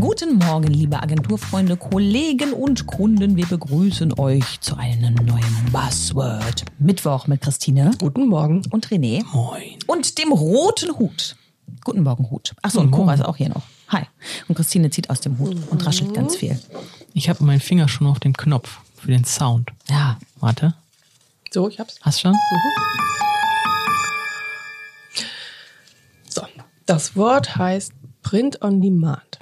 Guten Morgen, liebe Agenturfreunde, Kollegen und Kunden. Wir begrüßen euch zu einem neuen Buzzword. Mittwoch mit Christine. Guten Morgen. Und René. Moin. Und dem roten Hut. Guten Morgen, Hut. Achso, und Cora ist auch hier noch. Hi. Und Christine zieht aus dem Hut und raschelt ganz viel. Ich habe meinen Finger schon auf dem Knopf für den Sound. Ja. Warte, So, ich hab's. hast schon? So. Das Wort heißt Print on Demand.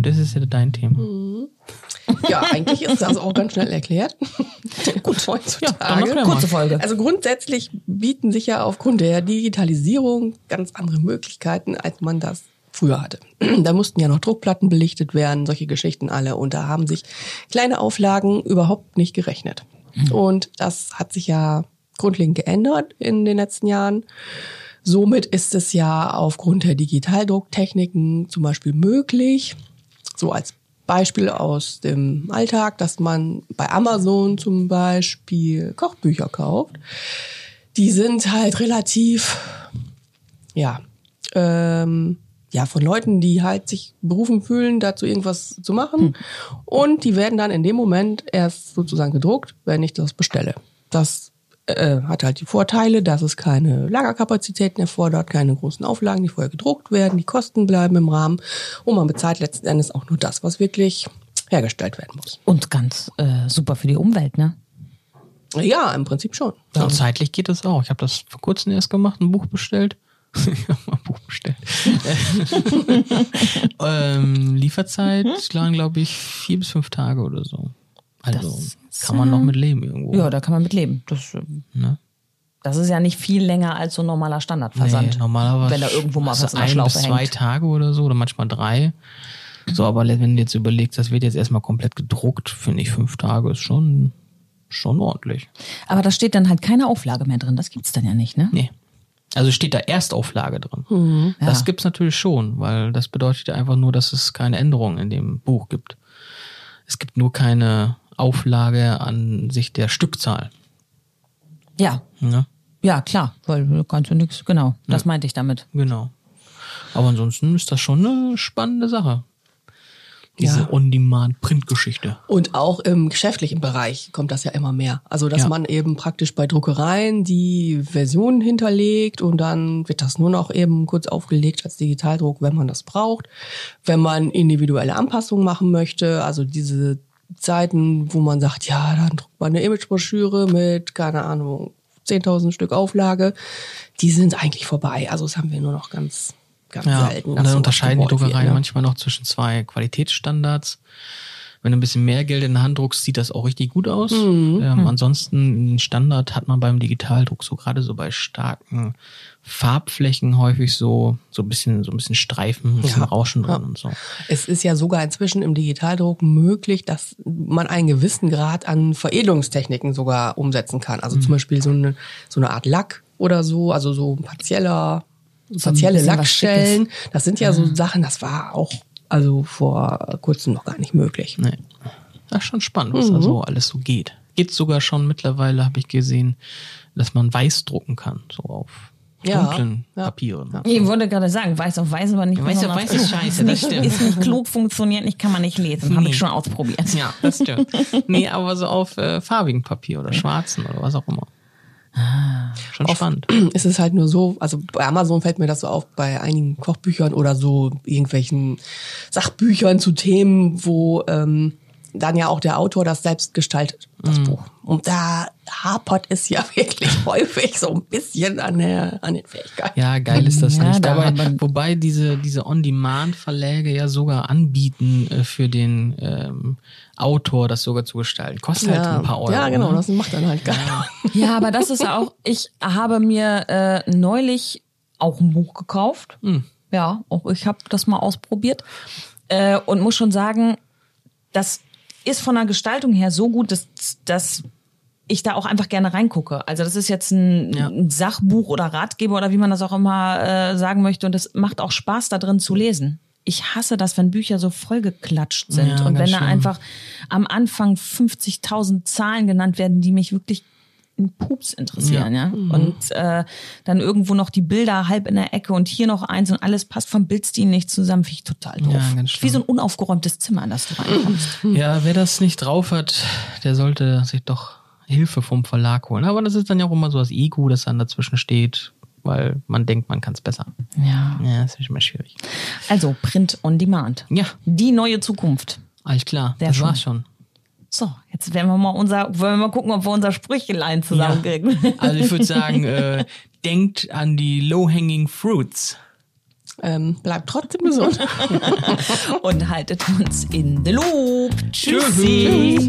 Uh, das ist ja dein Thema. Ja, eigentlich ist das auch ganz schnell erklärt. Gut, Ja, heutzutage. mal. Kurze Folge. Also grundsätzlich bieten sich ja aufgrund der Digitalisierung ganz andere Möglichkeiten, als man das früher hatte. Da mussten ja noch Druckplatten belichtet werden, solche Geschichten alle. Und da haben sich kleine Auflagen überhaupt nicht gerechnet. Und das hat sich ja grundlegend geändert in den letzten Jahren. Somit ist es ja aufgrund der Digitaldrucktechniken zum Beispiel möglich, so als Beispiel aus dem Alltag, dass man bei Amazon zum Beispiel Kochbücher kauft. Die sind halt relativ, ja, ähm, ja, von Leuten, die halt sich berufen fühlen, dazu irgendwas zu machen. Und die werden dann in dem Moment erst sozusagen gedruckt, wenn ich das bestelle. Das äh, hat halt die Vorteile, dass es keine Lagerkapazitäten erfordert, keine großen Auflagen, die vorher gedruckt werden, die Kosten bleiben im Rahmen und man bezahlt letzten Endes auch nur das, was wirklich hergestellt werden muss. Und ganz äh, super für die Umwelt, ne? Ja, im Prinzip schon. Ja. zeitlich geht das auch. Ich habe das vor kurzem erst gemacht, ein Buch bestellt. ich habe mal ein Buch bestellt. ähm, Lieferzeit lang, glaube ich, vier bis fünf Tage oder so. Also Das kann man noch mit leben irgendwo. Ja, da kann man mit leben. Das, äh, Ne? das ist ja nicht viel länger als so ein normaler Standardversand. Nee, normalerweise Wenn da irgendwo mal was in der ein Schlaufe bis zwei hängt. Tage oder so oder manchmal drei. So, aber wenn du jetzt überlegst, das wird jetzt erstmal komplett gedruckt, finde ich fünf Tage ist schon schon ordentlich. Aber da steht dann halt keine Auflage mehr drin. Das gibt's dann ja nicht, ne? Nee. Also steht da Erstauflage drin. Das Ja. gibt's natürlich schon, weil das bedeutet ja einfach nur, dass es keine Änderungen in dem Buch gibt. Es gibt nur keine Auflage an sich der Stückzahl. Ja, Ne? ja, klar, weil du kannst du nichts, genau, das meinte ich damit. Genau. Aber ansonsten ist das schon eine spannende Sache. Diese Ja. On-Demand-Print-Geschichte. Und auch im geschäftlichen Bereich kommt das ja immer mehr. Also, dass Ja. man eben praktisch bei Druckereien die Version hinterlegt und dann wird das nur noch eben kurz aufgelegt als Digitaldruck, wenn man das braucht. Wenn man individuelle Anpassungen machen möchte, also diese Zeiten, wo man sagt, ja, dann druckt man eine Imagebroschüre mit, keine Ahnung, 10.000 Stück Auflage, die sind eigentlich vorbei. Also, das haben wir nur noch ganz, ganz Ja, selten. und dann unterscheiden die Druckereien ne? manchmal noch zwischen zwei Qualitätsstandards. Wenn du ein bisschen mehr Geld in der Hand druckst, sieht das auch richtig gut aus. Mhm. Ähm, ansonsten, ein Standard hat man beim Digitaldruck so gerade so bei starken Farbflächen häufig so, so ein bisschen, so ein bisschen Streifen, ein bisschen Ja. Rauschen drin Ja. und so. Es ist ja sogar inzwischen im Digitaldruck möglich, dass man einen gewissen Grad an Veredelungstechniken sogar umsetzen kann. Also zum Beispiel so eine, so eine Art Lack oder so, also so ein partieller, partielle was Lackstellen. Das sind ja so Sachen, das war auch also vor kurzem noch gar nicht möglich. Nee. Das ist schon spannend, was Mhm. da so alles so geht. Geht sogar schon mittlerweile, habe ich gesehen, dass man weiß drucken kann, so auf Ja, dunklen ja. Papieren. Ich wollte gerade sagen, weiß auf weiß war nicht Weiß auf weiß ist scheiße, ist das nicht, stimmt. ist nicht klug, funktioniert nicht, kann man nicht lesen. Habe Nee. ich schon ausprobiert. Ja, das stimmt. nee, aber so auf äh, farbigen Papier oder schwarzen oder was auch immer. Schon Oft spannend. ist es halt nur so, also bei Amazon fällt mir das so auf, bei einigen Kochbüchern oder so irgendwelchen Sachbüchern zu Themen, wo ähm, dann ja auch der Autor das selbst gestaltet, das Buch. Und da hapert es ja wirklich häufig so ein bisschen an, der, an den Fähigkeiten. Ja, geil ist das Ja, nicht. da Aber, man- wobei diese, diese On-Demand-Verläge ja sogar anbieten, äh, für den ähm, Autor das sogar zu gestalten. Kostet halt ein paar Euro. ja, genau, ne? das macht dann halt keiner. Ja, aber das ist ja auch, ich habe mir äh, neulich auch ein Buch gekauft. Hm. Ja, auch ich habe das mal ausprobiert äh, und muss schon sagen, das ist von der Gestaltung her so gut, dass, dass ich da auch einfach gerne reingucke. Also das ist jetzt ein, Ja. ein Sachbuch oder Ratgeber oder wie man das auch immer äh, sagen möchte und es macht auch Spaß da drin zu lesen. Ich hasse das, wenn Bücher so vollgeklatscht sind Ja, und wenn da schlimm. einfach am Anfang 50.000 Zahlen genannt werden, die mich wirklich einen Pups interessieren, ja. Und äh, dann irgendwo noch die Bilder halb in der Ecke und hier noch eins und alles passt vom Bildstil nicht zusammen, finde ich total doof. Ja. Wie so ein unaufgeräumtes Zimmer, in das du reinkommst. Ja, wer das nicht drauf hat, der sollte sich doch Hilfe vom Verlag holen. Aber das ist dann ja auch immer so das Ego, das dann dazwischen steht, weil man denkt, man kann es besser. Ja. Ja, das ist immer schwierig. Also Print on Demand. Ja, Die neue Zukunft. alles klar. Sehr das schön. war's schon. So, jetzt werden wir mal unser, wollen wir mal gucken, ob wir unser Sprüchelein zusammenkriegen. Also ich würde sagen, äh, denkt an die low-hanging fruits. Ähm, bleibt trotzdem gesund. Und haltet uns in the loop. Tschüssi. Tschüss.